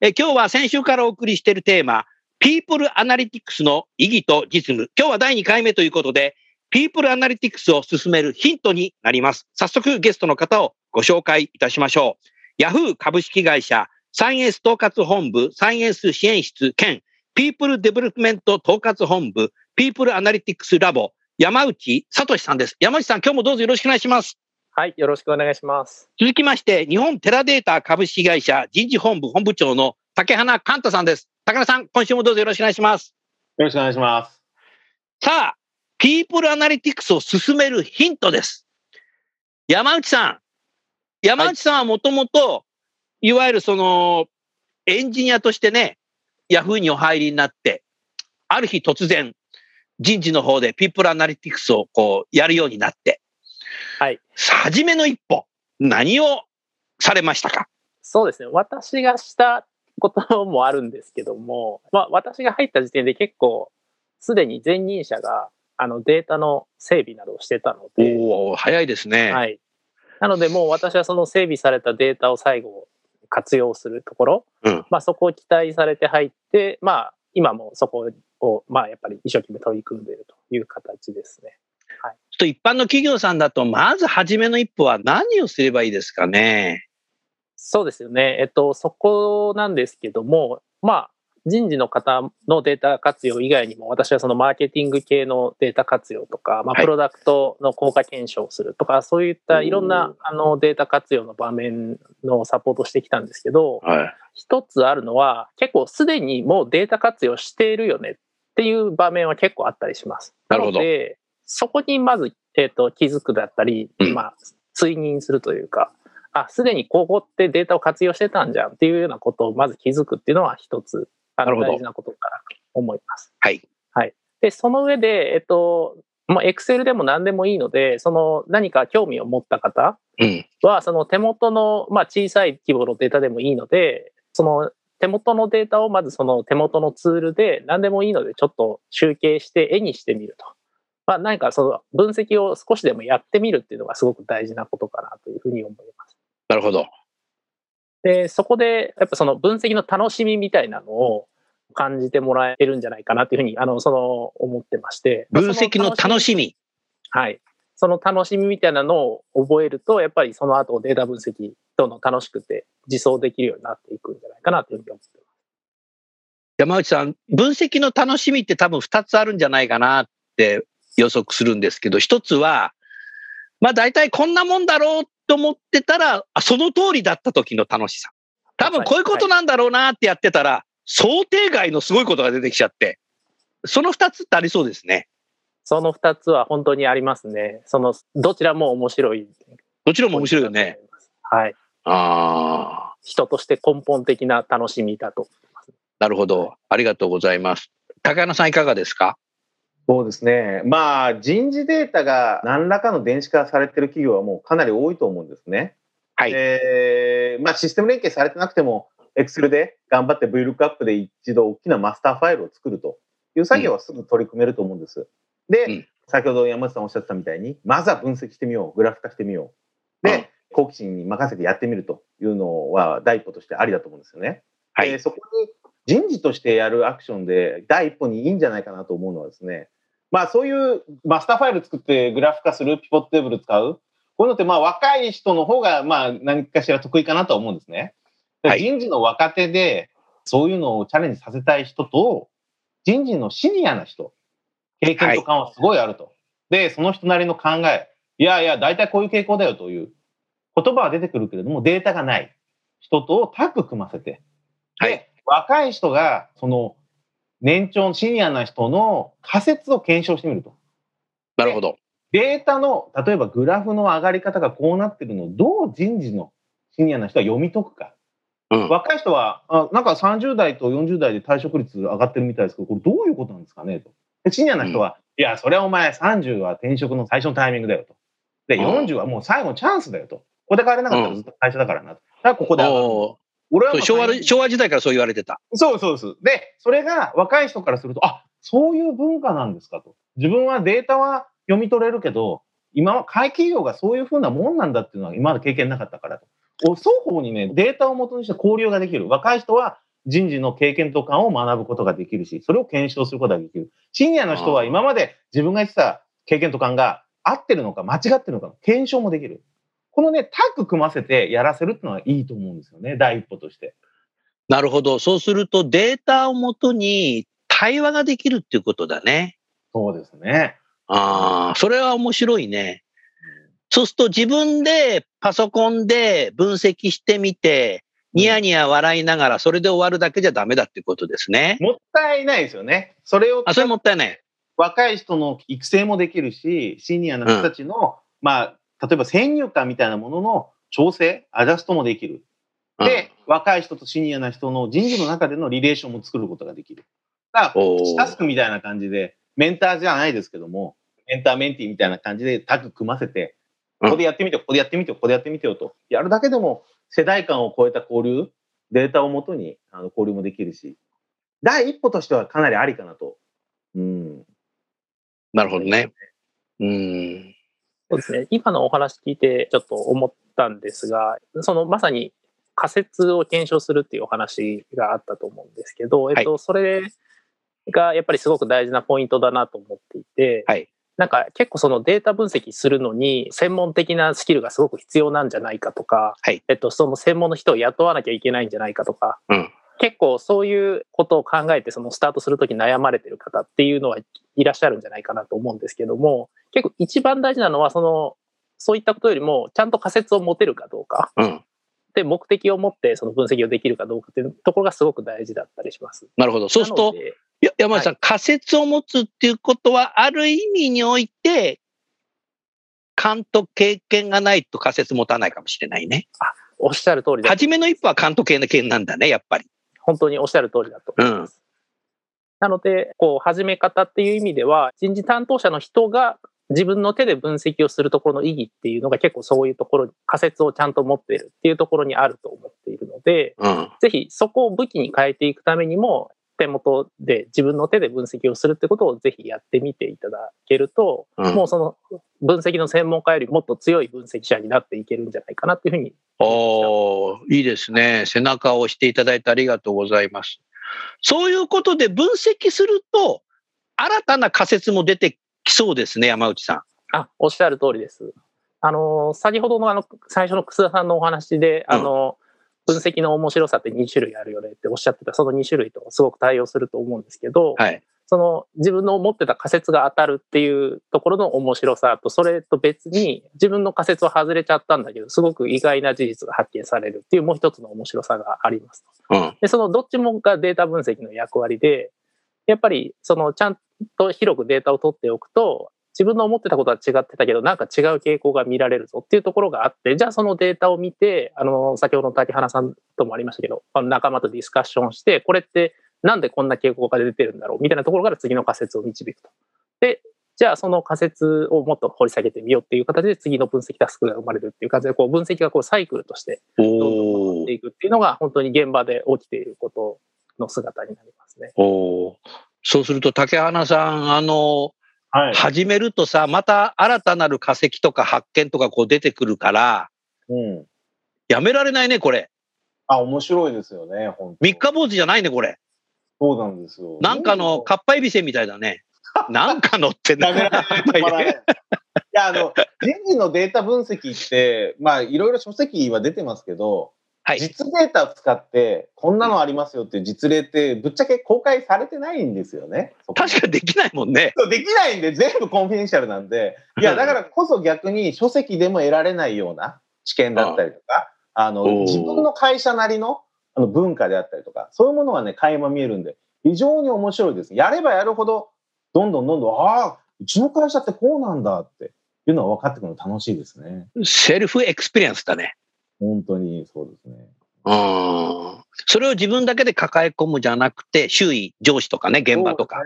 え今日は先週からお送りしているテーマ、ピープルアナリティクスの意義と実務。今日は第2回目ということで、ピープルアナリティクスを進めるヒントになります。早速ゲストの方をご紹介いたしましょう。ヤフー株式会社サイエンス統括本部サイエンス支援室兼ピープルデベロップメント統括本部ピープルアナリティクスラボ山内聡さんです。山内さん、今日もどうぞよろしくお願いします。はい、よろしくお願いします。続きまして、日本テラデータ株式会社人事本部本部長の竹花寛太さんです。竹花さん、今週もどうぞよろしくお願いします。よろしくお願いします。さあ、ピープルアナリティクスを進めるヒントです。山内さん。山内さんはもともと、いわゆるその、エンジニアとしてね、ヤフーにお入りになって、ある日突然、人事の方でピープルアナリティクスをこう、やるようになって、はい。初めの一歩、何をされましたか？そうですね。私がしたこともあるんですけども、まあ、私が入った時点で結構、すでに前任者が、あの、データの整備などをしてたので、おお早いですね。はい。なので、もう私はその整備されたデータを最後、活用するところ、うんまあ、そこを期待されて入って、まあ、今もそこを、まあ、やっぱり一生懸命取り組んでいるという形ですね。と一般の企業さんだと、まず初めの一歩は何をすればいいですかね？そうですよね。えっと、そこなんですけども、まあ、人事の方のデータ活用以外にも、私はそのマーケティング系のデータ活用とか、まあ、はいプロダクトの効果検証をするとか、そういったいろんなあのデータ活用の場面のサポートをしてきたんですけど、はい。一つあるのは、結構すでにもうデータ活用しているよねっていう場面は結構あったりします。なるほどので、そこにまず、えっ、と、気づくだったり、うんまあ、追認するというか、あ、すでにここってデータを活用してたんじゃんっていうようなことをまず気づくっていうのは一つ、あの、大事なことかなと思います。はい。で、その上で、えっ、と、もう Excel でも何でもいいので、その何か興味を持った方うん。は、その手元の、まあ、小さい規模のデータでもいいので、その手元のデータをまずその手元のツールで何でもいいのでちょっと集計して絵にしてみると。まあ、何かその分析を少しでもやってみるっていうのがすごく大事なことかなというふうに思います。なるほど。で、そこでやっぱその分析の楽しみみたいなのを感じてもらえるんじゃないかなというふうに、あの、その思ってまして。分析の楽しみ。はい。その楽しみみたいなのを覚えると、やっぱりその後データ分析どんどん楽しくて実装できるようになっていくんじゃないかなというふうに思ってます。山内さん、分析の楽しみって多分2つあるんじゃないかなって予測するんですけど、1つは、まあ大体こんなもんだろうと思ってたら、あその通りだった時の楽しさ。多分こういうことなんだろうなってやってたら、想定外のすごいことが出てきちゃって、その2つってありそうですね。その二つは本当にありますね。その、どちらも面白い。どちらも面白いよね。。はい。ああ、人として根本的な楽しみだと。なるほど。ありがとうございます。高山さんいかがですか？そうですね。まあ、人事データが何らかの電子化されてる企業はもうかなり多いと思うんですね。はい。えーまあ、システム連携されてなくても、Excel で頑張って VLOOKUP で一度大きなマスターファイルを作るという作業はすぐ取り組めると思うんです。で、うん先ほど山内さんおっしゃってたみたいに、まずは分析してみよう、グラフ化してみよう。で、うん好奇心に任せてやってみるというのは第一歩としてありだと思うんですよね。はいでそこに人事としてやるアクションで第一歩にいいんじゃないかなと思うのはですね、まあそういうマスターファイル作ってグラフ化する、ピボットテーブル使う、こういうのってまあ若い人の方がまあ何かしら得意かなとは思うんですね。人事の若手でそういうのをチャレンジさせたい人と、人事のシニアな人、経験と感はすごいあると。で、その人なりの考え、いやいや、大体こういう傾向だよという言葉は出てくるけれども、データがない人とタッグ組ませて、で、はい若い人が、その、年長、シニアな人の仮説を検証してみると。なるほど。データの、例えばグラフの上がり方がこうなってるのをどう人事のシニアな人は読み解くか。うん。若い人は、あなんか30代と40代で退職率上がってるみたいですけど、これどういうことなんですかねと。でシニアな人は、いや、それはお前30は転職の最初のタイミングだよと。で、うん40はもう最後のチャンスだよと。ここで変われなかったらずっと会社だからな。だからここで上がる俺は昭和昭和時代からそう言われてた。そうそうです。で、それが若い人からすると、あそういう文化なんですかと。自分はデータは読み取れるけど、今は会企業がそういうふうなもんなんだっていうのは今まで経験なかったからと。お双方にね、データを元にして交流ができる。若い人は人事の経験とかを学ぶことができるし、それを検証することができる。シニアの人は今まで自分が言ってた経験と感が合ってるのか間違ってるのか、検証もできる。このね、タッグ組ませてやらせるっていうのはいいと思うんですよね、第一歩として。なるほど。そうするとデータをもとに対話ができるっていうことだね。そうですね。ああ、それは面白いね。そうすると自分でパソコンで分析してみて、ニヤニヤ笑いながらそれで終わるだけじゃダメだってことですね。もったいないですよね。それをあ、それもったいない。若い人の育成もできるし、シニアの人たちの、まあ、例えば先入観みたいなものの調整、アジャストもできる。で、若い人とシニアな人の人事の中でのリレーションも作ることができる。だから、タスクみたいな感じで、メンターじゃないですけども、メンターメンティーみたいな感じでタッグ組ませて、うんここでやってみてよ、ここでやってみてよ、ここでやってみてよと。やるだけでも世代間を超えた交流、データをもとにあの交流もできるし、第一歩としてはかなりありかなと。うん。なるほどね。うん。そうですね。今のお話聞いてちょっと思ったんですが、そのまさに仮説を検証するっていうお話があったと思うんですけど、えっと、それがやっぱりすごく大事なポイントだなと思っていて、はい。なんか結構そのデータ分析するのに専門的なスキルがすごく必要なんじゃないかとか、はい。えっと、その専門の人を雇わなきゃいけないんじゃないかとか、うん。結構そういうことを考えてそのスタートするとき悩まれてる方っていうのはいらっしゃるんじゃないかなと思うんですけども結構一番大事なのはそのそういったことよりもちゃんと仮説を持てるかどうかうん。で目的を持ってその分析をできるかどうかっていうところがすごく大事だったりします。なるほど。そうすると、山内さん、仮説を持つっていうことは、ある意味において、勘と経験がないと仮説持たないかもしれないね。おっしゃる通りだ初めの一歩は勘と経験なんだね、やっぱり。本当におっしゃる通りだと思います。なので、こう、始め方っていう意味では、人事担当者の人が自分の手で分析をするところの意義っていうのが結構そういうところに仮説をちゃんと持っているっていうところにあると思っているので、うん。ぜひそこを武器に変えていくためにも、手元で自分の手で分析をするってことをぜひやってみていただけると、うんもうその分析の専門家よりもっと強い分析者になっていけるんじゃないかなっていうふうにおーいいですね。背中を押していただいてありがとうございます。そういうことで分析すると、新たな仮説も出てきそうですね、山内さん。あ、おっしゃる通りです。あの、先ほどのあの、最初の楠田さんのお話で、あの、分析の面白さって2種類あるよねっておっしゃってた、その2種類とすごく対応すると思うんですけど、はい。その自分の持ってた仮説が当たるっていうところの面白さと、それと別に自分の仮説は外れちゃったんだけど、すごく意外な事実が発見されるっていうもう一つの面白さがあります。うん。で、そのどっちもがデータ分析の役割で、やっぱりそのちゃんと広くデータを取っておくと、自分の思ってたことは違ってたけど、なんか違う傾向が見られるぞっていうところがあって、じゃあそのデータを見て、あの、先ほどの竹花さんともありましたけど、あの仲間とディスカッションして、これってなんでこんな傾向が出てるんだろうみたいなところから次の仮説を導くと。で、じゃあその仮説をもっと掘り下げてみようっていう形で次の分析タスクが生まれるっていう感じで、こう分析がこうサイクルとしてどんどん回っていくっていうのが本当に現場で起きていることの姿になりますね。おーそうすると、竹花さん、あの、はい。始めるとさ、また新たなる化石とか発見とかこう出てくるから、うん。やめられないね、これ。あ、面白いですよね、本当三日坊主じゃないね、これ。そうなんですよ。なんかのかっぱえびせんみたいだね。なんかのってない いや、あの、人事のデータ分析って、まあ、いろいろ書籍は出てますけど、はい実データを使って、こんなのありますよっていう実例って、ぶっちゃけ公開されてないんですよね。確かにできないもんね。できないんで、全部コンフィデンシャルなんで、いや、だからこそ逆に書籍でも得られないような知見だったりとか、あの、自分の会社なりのあの文化であったりとか、そういうものがね、垣間見えるんで、非常に面白いです。やればやるほど、どんどんどんどん、ああ、うちの会社ってこうなんだっていうのは分かってくるの楽しいですね。 self experience だね。本当にそうですね。うん。それを自分だけで抱え込むじゃなくて、周囲、上司とかね、現場とか、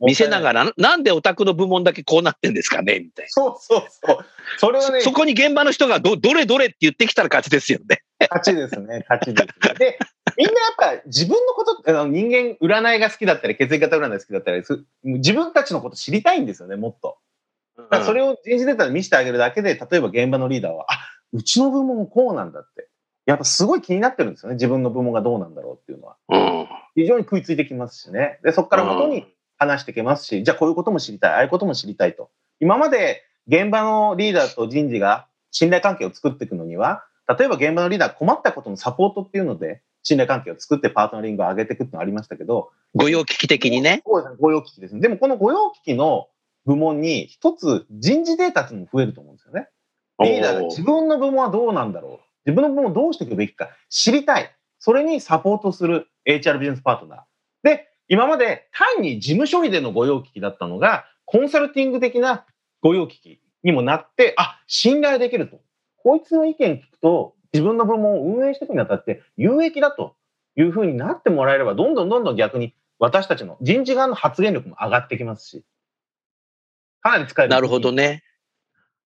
見せながら、なんでオタクの部門だけこうなってんですかねみたいそうそうそう。それをな。ね、そこに現場の人がど、どれどれって言ってきたら勝ちですよね。勝ちですね、勝ちですね。で、みんなやっぱ自分のこと、あの人間占いが好きだったり、血液型占いが好きだったりす、自分たちのこと知りたいんですよね、もっと。それを人事データで見せてあげるだけで、例えば現場のリーダーは、あ、うちの部門こうなんだって。やっぱすごい気になってるんですよね、自分の部門がどうなんだろうっていうのは。うん。非常に食いついてきますしね。で、そこから元に話していけますし、じゃあこういうことも知りたい、ああいうことも知りたいと。今まで現場のリーダーと人事が信頼関係を作っていくのには、例えば現場のリーダーが困ったことのサポートっていうので、信頼関係を作ってパートナリングを上げていくってのがありましたけど、御用聞き的にね。そうですね、御用聞きですね。でもこの御用聞きの部門に一つ人事データっていうのも増えると思うんですよね。リーダーが自分の部門はどうなんだろう自分の部門をどうしていくべきか知りたい。それにサポートする HR ビジネスパートナー。で、今まで単に事務処理での御用聞きだったのが、コンサルティング的な御用聞きにもなって、あ、信頼できると。こいつの意見聞くと、自分の部門を運営していくにあたって有益だというふうになってもらえれば、どんどんどんどん逆に私たちの人事側の発言力も上がってきますし、かなり使える。なるほどね。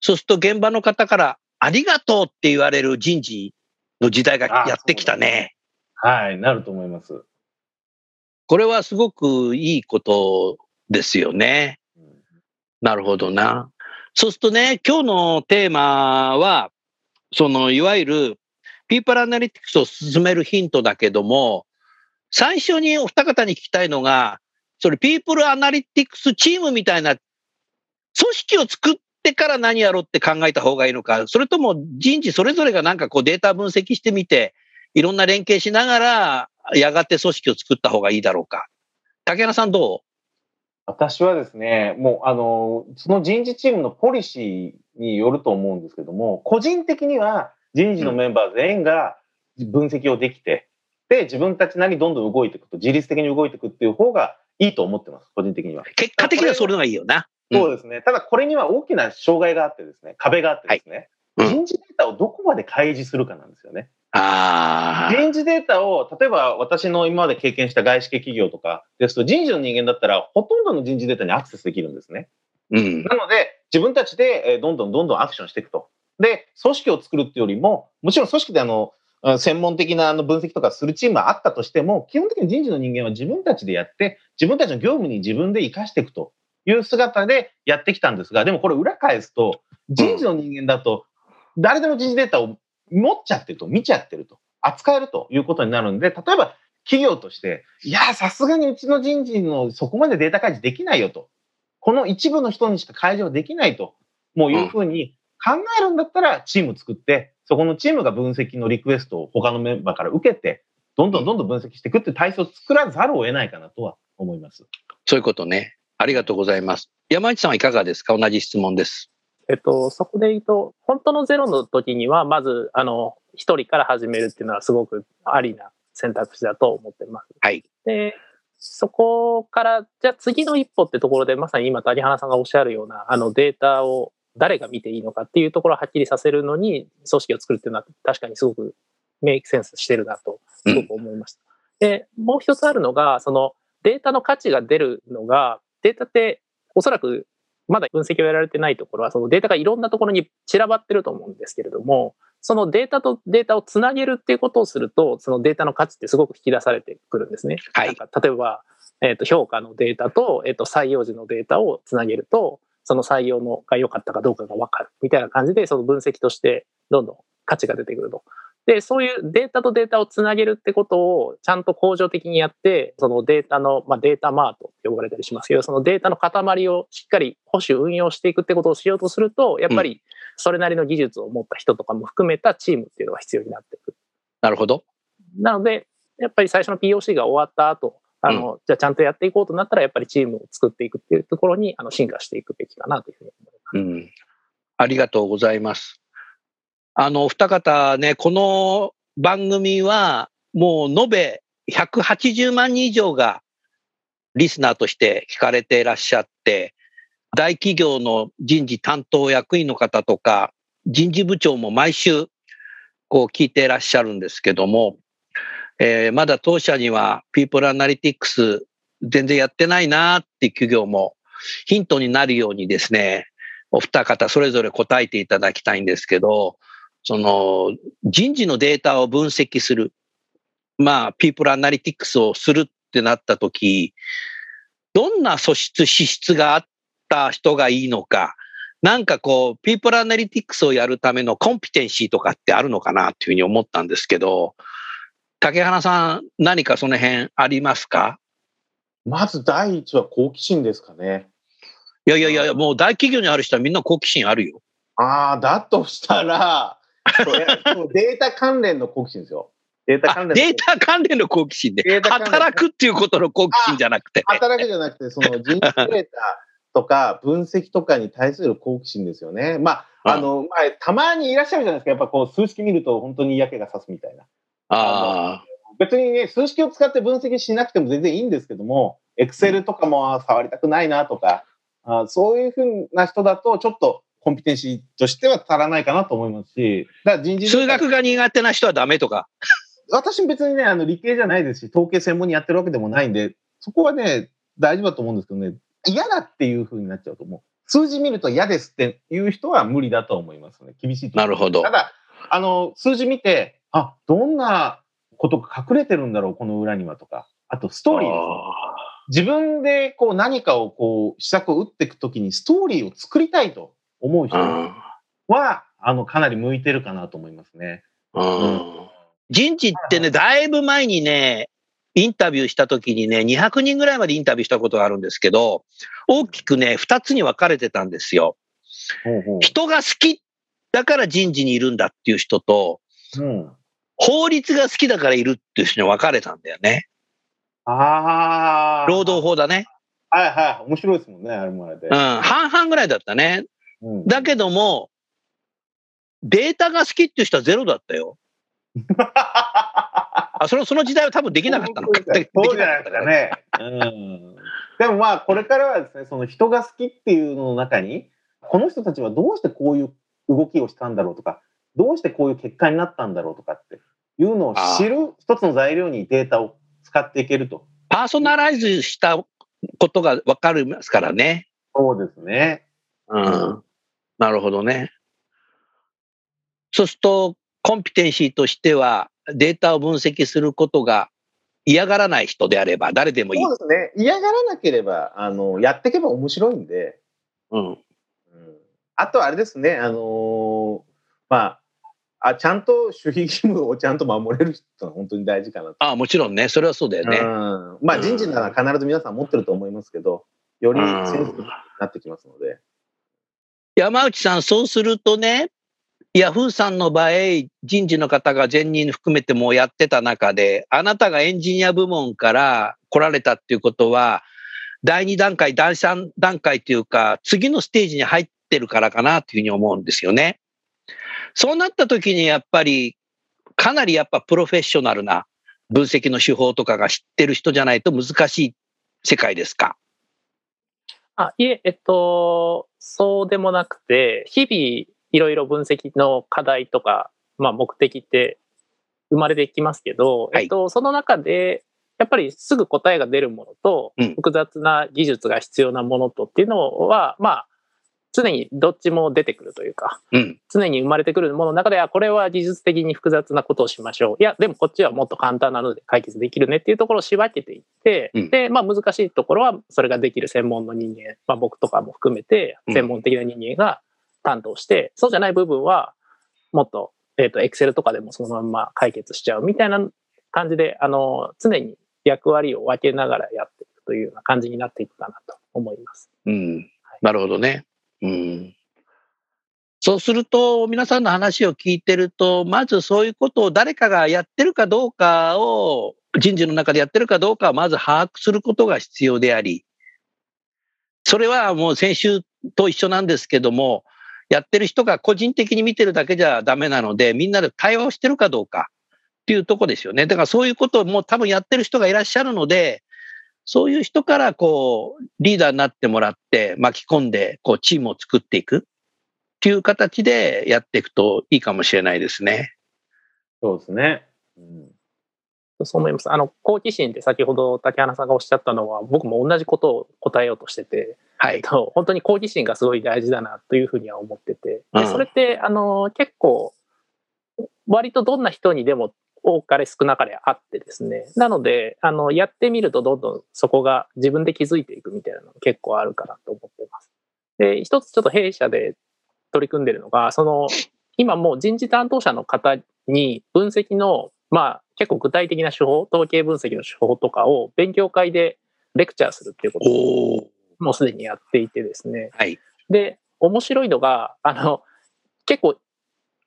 そうすると現場の方から、ありがとうって言われる人事の時代がやってきたね。はい、なると思います。これはすごくいいことですよね。なるほどな。そうするとね、今日のテーマは、そのいわゆるピープルアナリティクスを進めるヒントだけども、最初にお二方に聞きたいのが、それピープルアナリティクスチームみたいな組織を作ってから何やろうって考えた方がいいのか、それとも人事それぞれがなんかこうデータ分析してみて、いろんな連携しながら、やがて組織を作った方がいいだろうか。竹原さんど私はですね、もう、あの、その人事チームのポリシーによると思うんですけども、個人的には人事のメンバー全員が分析をできて、で、自分たちなりにどんどん動いていくと、自律的に動いていくっていう方がいいと思ってます、個人的には。う結果的にはそれのがいいよな。うんそうですね。ただ、これには大きな障害があってですね、壁があってですね、はいうん人事データをどこまで開示するかなんですよね。ああ。人事データを、例えば私の今まで経験した外資系企業とかですと、人事の人間だったら、ほとんどの人事データにアクセスできるんですね。うん。なので、自分たちでえーどんどんどんどんアクションしていくと。で、組織を作るっていうよりも、もちろん組織であの、あ専門的なあの分析とかするチームはあったとしても、基本的に人事の人間は自分たちでやって、自分たちの業務に自分で活かしていくという姿でやってきたんですが、でもこれ裏返すと、人事の人間だと、誰でも人事データを持っちゃってると、見ちゃってると、扱えるということになるんで、例えば企業として、いや、さすがにうちの人事のそこまでデータ開示できないよと。この一部の人にしか開示はできないと、もういうふうに考えるんだったらチーム作って、そこのチームが分析のリクエストを他のメンバーから受けて、どんどんどんどん分析していくって体制を作らざるを得ないかなとは思います。そういうことね。ありがとうございます。山内さんはいかがですか？同じ質問です。えっと、そこで言うと、本当のゼロの時には、まず、あの、一人から始めるっていうのはすごくありな選択肢だと思ってます。はい。で、そこから、じゃあ次の一歩ってところで、まさに今、谷原さんがおっしゃるような、あのデータを誰が見ていいのかっていうところをはっきりさせるのに、組織を作るっていうのは確かにすごくメイクセンスしてるなと、すごく思いました。で、もう一つあるのが、そのデータの価値が出るのが、データっておそらくまだ分析をやられてないところは、そのデータがいろんなところに散らばってると思うんですけれども、そのデータとデータをつなげるっていうことをすると、そのデータの価値ってすごく引き出されてくるんですね。はいなんか例えば、えっ、と、評価のデータと、えっ、と、採用時のデータをつなげると、その採用のが良かったかどうかが分かるみたいな感じで、その分析としてどんどん価値が出てくると。で、そういうデータとデータをつなげるってことをちゃんと恒常的にやって、そのデータの、まあ、データマートって呼ばれたりしますけど、そのデータの塊をしっかり保守運用していくってことをしようとすると、やっぱりそれなりの技術を持った人とかも含めたチームっていうのが必要になってくる。なるほど。なので、やっぱり最初の POC が終わった後、あの、じゃあちゃんとやっていこうとなったら、やっぱりチームを作っていくっていうところに、あの、進化していくべきかなというふうに思います。うん。ありがとうございます。あの、お二方ね、この番組は、もう延べ180万人以上がリスナーとして聞かれていらっしゃって、大企業の人事担当役員の方とか、人事部長も毎週、こう聞いていらっしゃるんですけども、えーまだ当社には People Analytics 全然やってないなーっていう企業もヒントになるようにですね、お二方それぞれ答えていただきたいんですけど、その人事のデータを分析する、まあ、People Analytics をするってなったとき、どんな素質、資質があった人がいいのか、なんかこう、People Analytics をやるためのコンピテンシーとかってあるのかなっていうふうに思ったんですけど、竹花さん、何かその辺ありますか？まず第一は好奇心ですかね。いやいやいや、もう大企業にある人はみんな好奇心あるよ。ああ、だとしたら、データ関連の好奇心ですよ。データあ関連のデータ関連の好奇心でデータ関連働くっていうことの好奇心じゃなくて。働くじゃなくて、その人事データとか 分析とかに対する好奇心ですよね。まあ、あの、まあ、たまにいらっしゃるじゃないですか。やっぱこう、数式見ると本当に嫌気がさすみたいな。あ別にね、数式を使って分析しなくても全然いいんですけども、エクセルとかも触りたくないなとか、あそういうふうな人だと、ちょっとコンピテンシーとしては足らないかなと思いますし、だ人あ。事数学が苦手な人はダメとか。私別にね、あの理系じゃないですし、統計専門にやってるわけでもないんで、そこはね、大丈夫だと思うんですけどね、嫌だっていうふうになっちゃうと思う。数字見ると嫌ですっていう人は無理だと思いますね。厳しいとなるほどただ、あの、数字見て、あ、どんなことが隠れてるんだろう、この裏にはとか。あと、ストーリーですね自分でこう何かをこう、施策を打っていくときにストーリーを作りたいと思う人あは、あの、かなり向いてるかなと思いますね。ーうん人事ってね、だいぶ前にね、インタビューした時にね、200人ぐらいまでインタビューしたことがあるんですけど、大きくね、2つに分かれてたんですよ。人が好きだから人事にいるんだっていう人と、うん。法律が好きだからいるっていう人に分かれたんだよね。ああ。労働法だね。はいはい。面白いですもんね、あれもあれでうん。。半々ぐらいだったね。うんだけども、データが好きっていう人はゼロだったよ。あ、その、その時代は多分できなかったのか。そうじゃないですかね。うん。でもまあ、これからはですね、その人が好きっていうのの中に、この人たちはどうしてこういう動きをしたんだろうとか、どうしてこういう結果になったんだろうとかっていうのを知る一つの材料にデータを使っていけると。パーソナライズしたことが分かりますからね。そうですね。うん。なるほどね。そうすると、コンピテンシーとしては、データを分析することが嫌がらない人であれば、誰でもいい。そうですね。嫌がらなければ、あの、やっていけば面白いんで、うん。うんあとはあれですね、あのーまあ、あ、ちゃんと守秘義務をちゃんと守れる人は本当に大事かなと。ああ、もちろんね。それはそうだよね。うんまあ人事なら必ず皆さん持ってると思いますけど、よりセンになってきますので。山内さん、そうするとね、ヤフーさんの場合、人事の方が前任含めてもやってた中で、あなたがエンジニア部門から来られたっていうことは、第2段階、第3段階というか、次のステージに入ってるからかなっていうふうに思うんですよね。そうなった時にやっぱり、かなりやっぱプロフェッショナルな分析の手法とかが知ってる人じゃないと難しい世界ですか。あ、いえ、えっと、そうでもなくて、日々いろいろ分析の課題とか、まあ目的って生まれてきますけど、はい。えっと、その中で、やっぱりすぐ答えが出るものとうん、複雑な技術が必要なものとっていうのは、まあ、常にどっちも出てくるというか、うん。常に生まれてくるものの中では、これは技術的に複雑なことをしましょう。いや、でもこっちはもっと簡単なので解決できるねっていうところを仕分けていって、うんで、まあ難しいところはそれができる専門の人間、まあ僕とかも含めてうん専門的な人間が担当して、そうじゃない部分はもっと、えっ、と、エクセルとかでもそのまんま解決しちゃうみたいな感じで、あの、常に役割を分けながらやっていくというような感じになっていくかなと思います。うん。なるほどね。うん。そうすると、皆さんの話を聞いてると、まずそういうことを誰かがやってるかどうかを、人事の中でやってるかどうかをまず把握することが必要であり、それはもう先週と一緒なんですけども、やってる人が個人的に見てるだけじゃダメなので、みんなで対話をしてるかどうかっていうとこですよね。だからそういうことをもう多分やってる人がいらっしゃるので、そういう人からこう、リーダーになってもらって巻き込んで、こう、チームを作っていくっていう形でやっていくといいかもしれないですね。そうですね。うんそう思います。あの、好奇心って先ほど竹花さんがおっしゃったのは、僕も同じことを答えようとしてて、はい。えっと、本当に好奇心がすごい大事だなというふうには思ってて、うんでそれって、あの、結構、割とどんな人にでも多かれ少なかれあってですね。なので、あの、やってみるとどんどんそこが自分で気づいていくみたいなのが結構あるかなと思ってます。で、一つちょっと弊社で取り組んでるのが、その、今もう人事担当者の方に分析の、まあ結構具体的な手法、統計分析の手法とかを勉強会でレクチャーするっていうことをもうすでにやっていてですね。はい。で、面白いのが、あの、結構、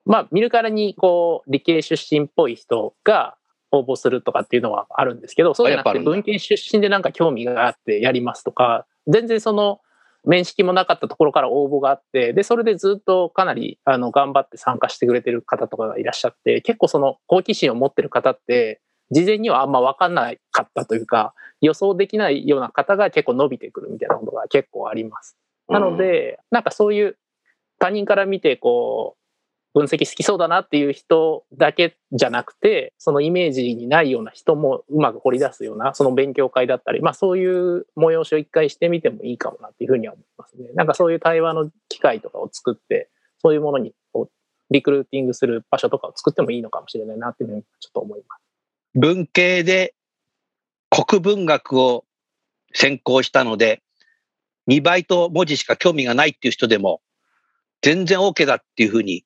まあ見るからにこう理系出身っぽい人が応募するとかっていうのはあるんですけど、そうじゃなくて文系出身でなんか興味があってやりますとか、全然その面識もなかったところから応募があって、で、それでずっとかなりあの頑張って参加してくれてる方とかがいらっしゃって、結構その好奇心を持ってる方って、事前にはあんま分かんなかったというか、予想できないような方が結構伸びてくるみたいなことが結構あります。なので、なんかそういう他人から見てこう分析好きそうだなっていう人だけじゃなくてそのイメージにないような人もうまく掘り出すようなその勉強会だったり、まあ、そういう催しを一回してみてもいいかもなっていうふうには思いますね。なんかそういう対話の機会とかを作ってそういうものにこうリクルーティングする場所とかを作ってもいいのかもしれないなっていうふうにちょっと思います。文系で国文学を専攻したので、2倍と文字しか興味がないっていう人でも、全然 OK だっていうふうに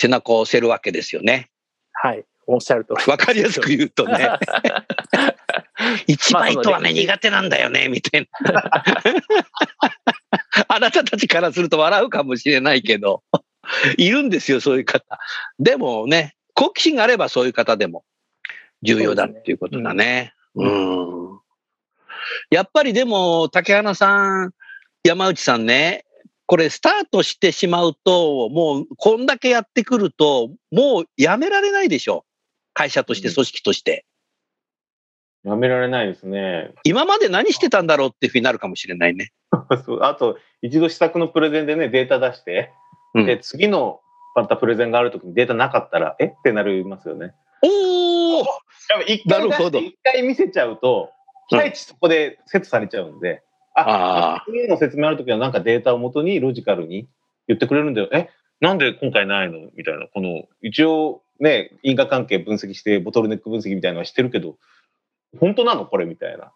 背中を押せるわけですよね。はい。おっしゃる通り。わかりやすく言うとね。1倍とはね、苦手なんだよね、みたいな。あなたたちからすると笑うかもしれないけど、いるんですよ、そういう方。でもね、好奇心があればそういう方でも重要だっていうことだね。うん。やっぱりでも、竹花さん、山内さんね、これスタートしてしまうと、もうこんだけやってくると、もうやめられないでしょ。会社として、うん組織として。やめられないですね。今まで何してたんだろうっていうふうになるかもしれないね。そうあと、一度試作のプレゼンでね、データ出して、うんで、次のまたプレゼンがあるときにデータなかったら、え？ってなりますよね。おーやっぱ一回回見せちゃうと、期待値そこでセットされちゃうんで、あー次の説明あるときはなんかデータをもとにロジカルに言ってくれるんだよ。え、なんで今回ないのみたいな。この、一応ね、因果関係分析して、ボトルネック分析みたいなのはしてるけど、本当なのこれみたいな。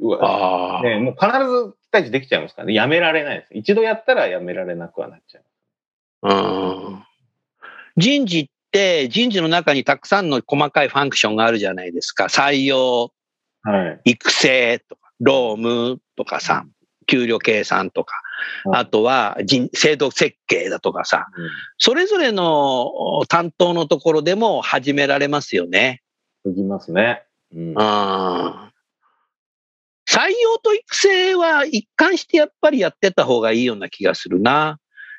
うわね、もう必ず期待値できちゃいますからね。やめられないです。一度やったらやめられなくはなっちゃう。うん人事って、人事の中にたくさんの細かいファンクションがあるじゃないですか。採用、はい。育成とか、労務とかさ、給料計算とか、うんあとは人制度設計だとかさ、それぞれの担当のところでも始められますよね。できますね。うん。うん採用と育成は一貫してやっぱりやってた方がいいような気がするな。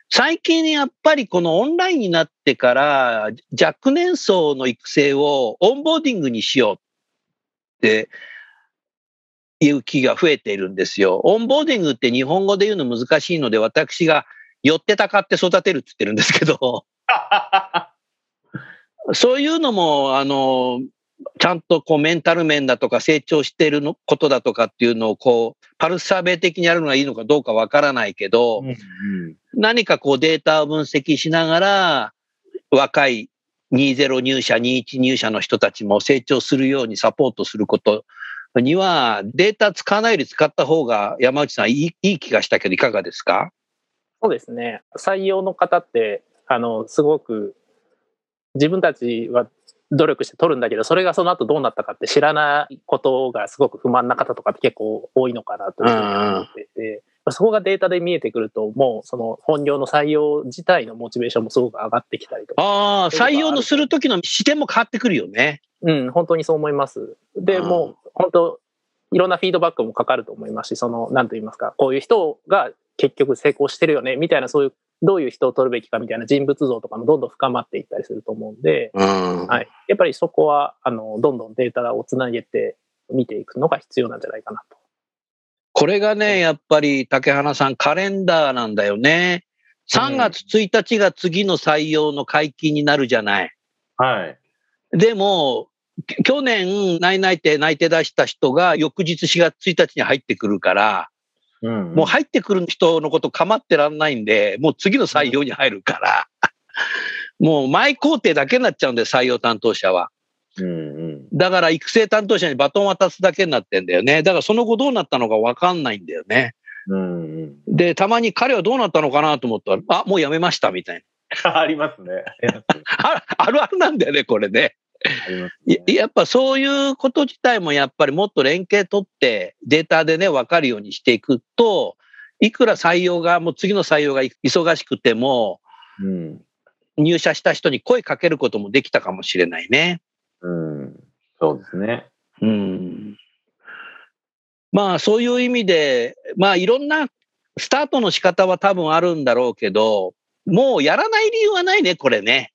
最近やっぱりこのオンラインになってから若年層の育成をオンボーディングにしようっていう気が増えているんですよ。オンボーディングって日本語で言うの難しいので私が寄ってたかって育てるって言ってるんですけど、そういうのも、あの、ちゃんとこうメンタル面だとか成長しているのことだとかっていうのをこう、パルスサーベイ的にやるのがいいのかどうかわからないけど、うんうん何かこうデータを分析しながら、若い20入社、21入社の人たちも成長するようにサポートすることには、データ使わないより使った方が山内さんいいいい気がしたけど、いかがですか？そうですね。採用の方って、あの、すごく、自分たちは努力して取るんだけど、それがその後どうなったかって知らないことがすごく不満な方とかって結構多いのかなというふうに思っていて、そこがデータで見えてくると、もうその本業の採用自体のモチベーションもすごく上がってきたりとか。ああ、採用のする時の視点も変わってくるよね。うん、本当にそう思います。で、うんもう本当、いろんなフィードバックもかかると思いますし、その、なんと言いますか、こういう人が結局成功してるよね、みたいな、そういう、どういう人を取るべきかみたいな人物像とかもどんどん深まっていったりすると思うんで、うん。はい。やっぱりそこは、あの、どんどんデータをつなげて見ていくのが必要なんじゃないかなと。これがね、やっぱり竹花さん、カレンダーなんだよね。3月1日が次の採用の解禁になるじゃない。はい。でも、き去年、内々定内定出した人が翌日4月1日に入ってくるから、うんもう入ってくる人のこと構ってらんないんで、もう次の採用に入るから、もう前工程だけになっちゃうんで、採用担当者は。うんうん。だから育成担当者にバトン渡すだけになってんだよね。だからその後どうなったのかわかんないんだよね。うんうん。で、たまに彼はどうなったのかなと思ったら、あ、もう辞めましたみたい ありますね。あるあるなんだよね、これね。やっぱそういうこと自体もやっぱりもっと連携取ってデータでね、分かるようにしていくと、いくら採用が、もう次の採用が忙しくても、うん。入社した人に声かけることもできたかもしれないね。うん。そうですね。うん。まあそういう意味で、まあいろんなスタートの仕方は多分あるんだろうけど、もうやらない理由はないね、これね。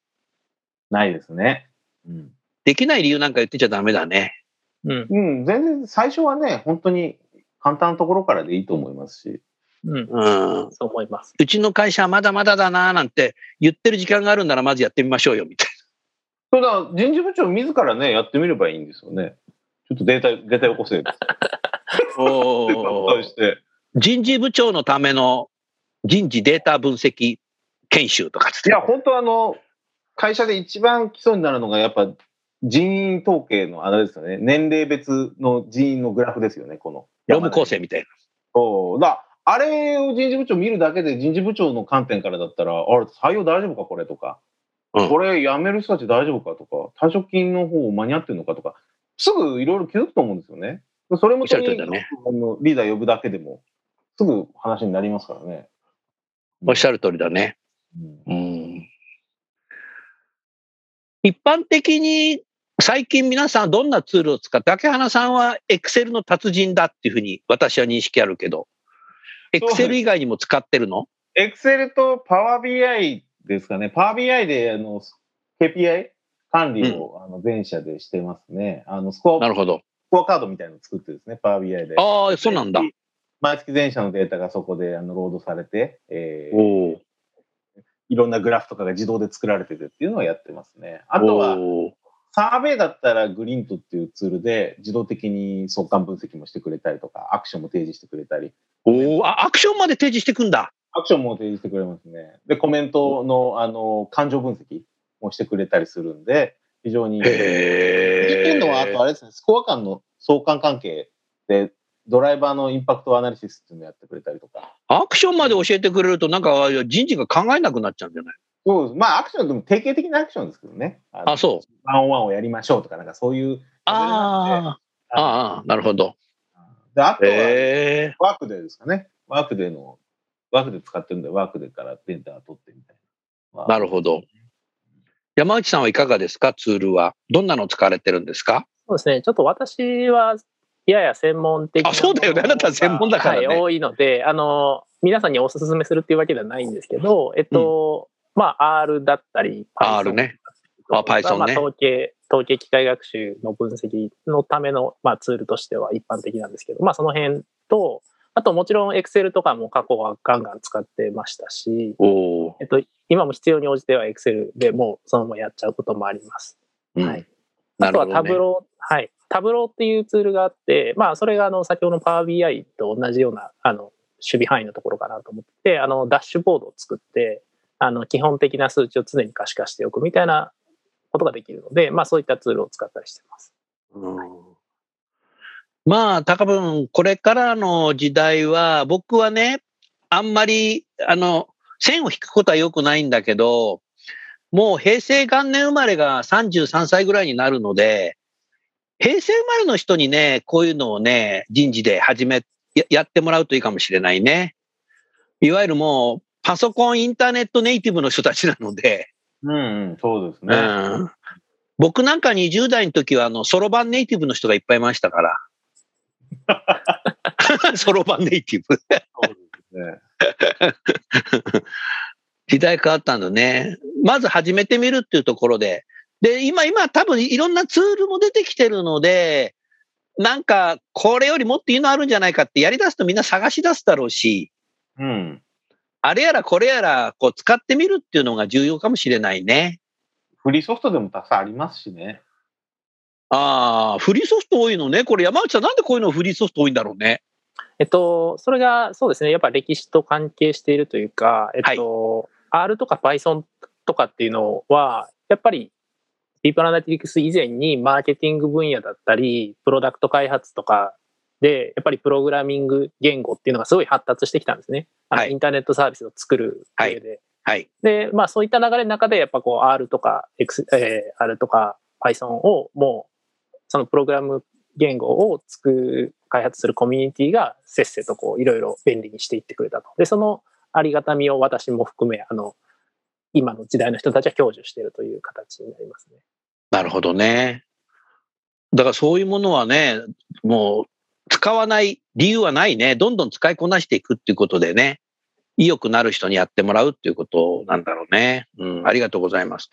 ないですね。うん。できない理由なんか言ってちゃダメだね。うん。うん、全然最初はね、本当に簡単なところからでいいと思いますし。うん。うん。そう思います。うちの会社はまだまだだななんて言ってる時間があるんならまずやってみましょうよみたいそうだ、人事部長自らね、やってみればいいんですよね。ちょっとデータ、データよこせ。な。おして。人事部長のための人事データ分析研修とかつっていや、本当あの、会社で一番基礎になるのが、やっぱ人員統計のあれですよね。年齢別の人員のグラフですよね、この。業務構成みたいな。そうだあれを人事部長見るだけで人事部長の観点からだったら、あれ、採用大丈夫か、これとか。うんこれ、辞める人たち大丈夫かとか、退職金の方間に合ってるのかとか、すぐいろいろ気づくと思うんですよね。それもねリーダー呼ぶだけでも、すぐ話になりますからね。おっしゃる通りだね。うんうん。一般的に最近皆さんどんなツールを使って、竹花さんは Excel の達人だっていうふうに私は認識あるけど、そうです Excel 以外にも使ってるの？エクセルとパワー BI ですかね。パワー BI であの KPI 管理を、あの全社でしてますね。あのスコアなるほど。スコアカードみたいなのを作ってですね、パワー BI で。ああ、そうなんだ。毎月全社のデータがそこであのロードされて、えーおお。いろんなグラフとかが自動で作られててっていうのをやってますね。あとは、サーベイだったらグリーントっていうツールで自動的に相関分析もしてくれたりとか、アクションも提示してくれたり、おーあ、アクションまで提示してくんだ。アクションも提示してくれますね。で、コメントの、あの、感情分析もしてくれたりするんで、非常に。へっていうのは、あとあれですね、スコア間の相関関係で、ドライバーのインパクトアナリシスっていうのをやってくれたりとか。アクションまで教えてくれると、なんか人事が考えなくなっちゃうんじゃない？そう。まあ、アクションでも定型的なアクションですけどね。ああ、そう。ワンオンワンをやりましょうとか、なんかそういう。ああ、ああ、なるほど。で、あとは、へえ。ワークデーですかね。ワークデーの、ワークデー使ってるんで、ワークデーからデータ取ってみたいな。なるほど。山内さんはいかがですか？ツールは。どんなの使われてるんですか？そうですね。ちょっと私は、やや専門的なあそうだよねあなたは専門だからねはい、多いので、あの、皆さんにお勧めするっていうわけではないんですけど、えっと、まあ、R だったり、R ね。あ Python ねまあ、統計、統計機械学習の分析のための、まあ、ツールとしては一般的なんですけど、まあ、その辺と、あともちろん Excel とかも過去はガンガン使ってましたし。えっと、今も必要に応じては Excel でもうそのままやっちゃうこともあります。うんはい。あとは。タブロー、はい。タブローっていうツールがあって、まあ、それがあの、先ほどの Power BI と同じような、あの、守備範囲のところかなと思って、あの、ダッシュボードを作って、あの、基本的な数値を常に可視化しておくみたいなことができるので、まあ、そういったツールを使ったりしてます。うんまあ、多分これからの時代は、僕はね、あんまり、あの、線を引くことは良くないんだけど、もう平成元年生まれが33歳ぐらいになるので、平成生まれの人にね、こういうのをね、人事で始め、やってもらうといいかもしれないね。いわゆるもう、パソコン、インターネットネイティブの人たちなので、うん、うん、そうですうね。ん、僕なんか20代の時は、あの、ソロ版ネイティブの人がいっぱいいましたから。ソロ版ネイティブ。そうですね。時代変わったんだね。まず始めてみるっていうところで。で、今、今多分いろんなツールも出てきてるので、なんか、これよりもっといいのあるんじゃないかってやり出すとみんな探し出すだろうし、うん。あれやらこれやらこう使ってみるっていうのが重要かもしれないね。フリーソフトでもたくさんありますしね。ああ、フリーソフト多いのね。これ山内さんなんでこういうのフリーソフト多いんだろうね。えっと、それがそうですね、やっぱ歴史と関係しているというか、えっと、R とか Python とかっていうのは、やっぱり Deep Analytics 以前にマーケティング分野だったり、プロダクト開発とかで、やっぱりプログラミング言語っていうのがすごい発達してきたんですね。あのはいインターネットサービスを作る上で。はい。で、まあそういった流れの中で、やっぱこう R とか X、えー R とか Python をもう、そのプログラム言語を作る、開発するコミュニティがせっせとこういろいろ便利にしていってくれたと。で、そのありがたみを私も含め、あの、今の時代の人たちは享受しているという形になりますね。なるほどね。だからそういうものはね、もう使わない理由はないね。どんどん使いこなしていくっていうことでね、意欲なる人にやってもらうっていうことなんだろうね。うん、ありがとうございます。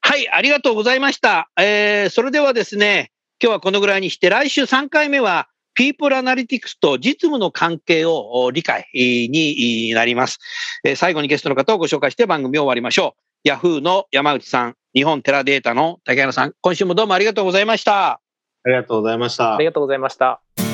はい、ありがとうございました。えー、それではですね、今日はこのぐらいにして、来週3回目は、People Analytics と実務の関係をお理解えーになります。えー最後にゲストの方をご紹介して番組を終わりましょう。Yahoo の山内さん、日本テラデータの竹原さん、今週もどうもありがとうございました。ありがとうございましたあり。がとうございました。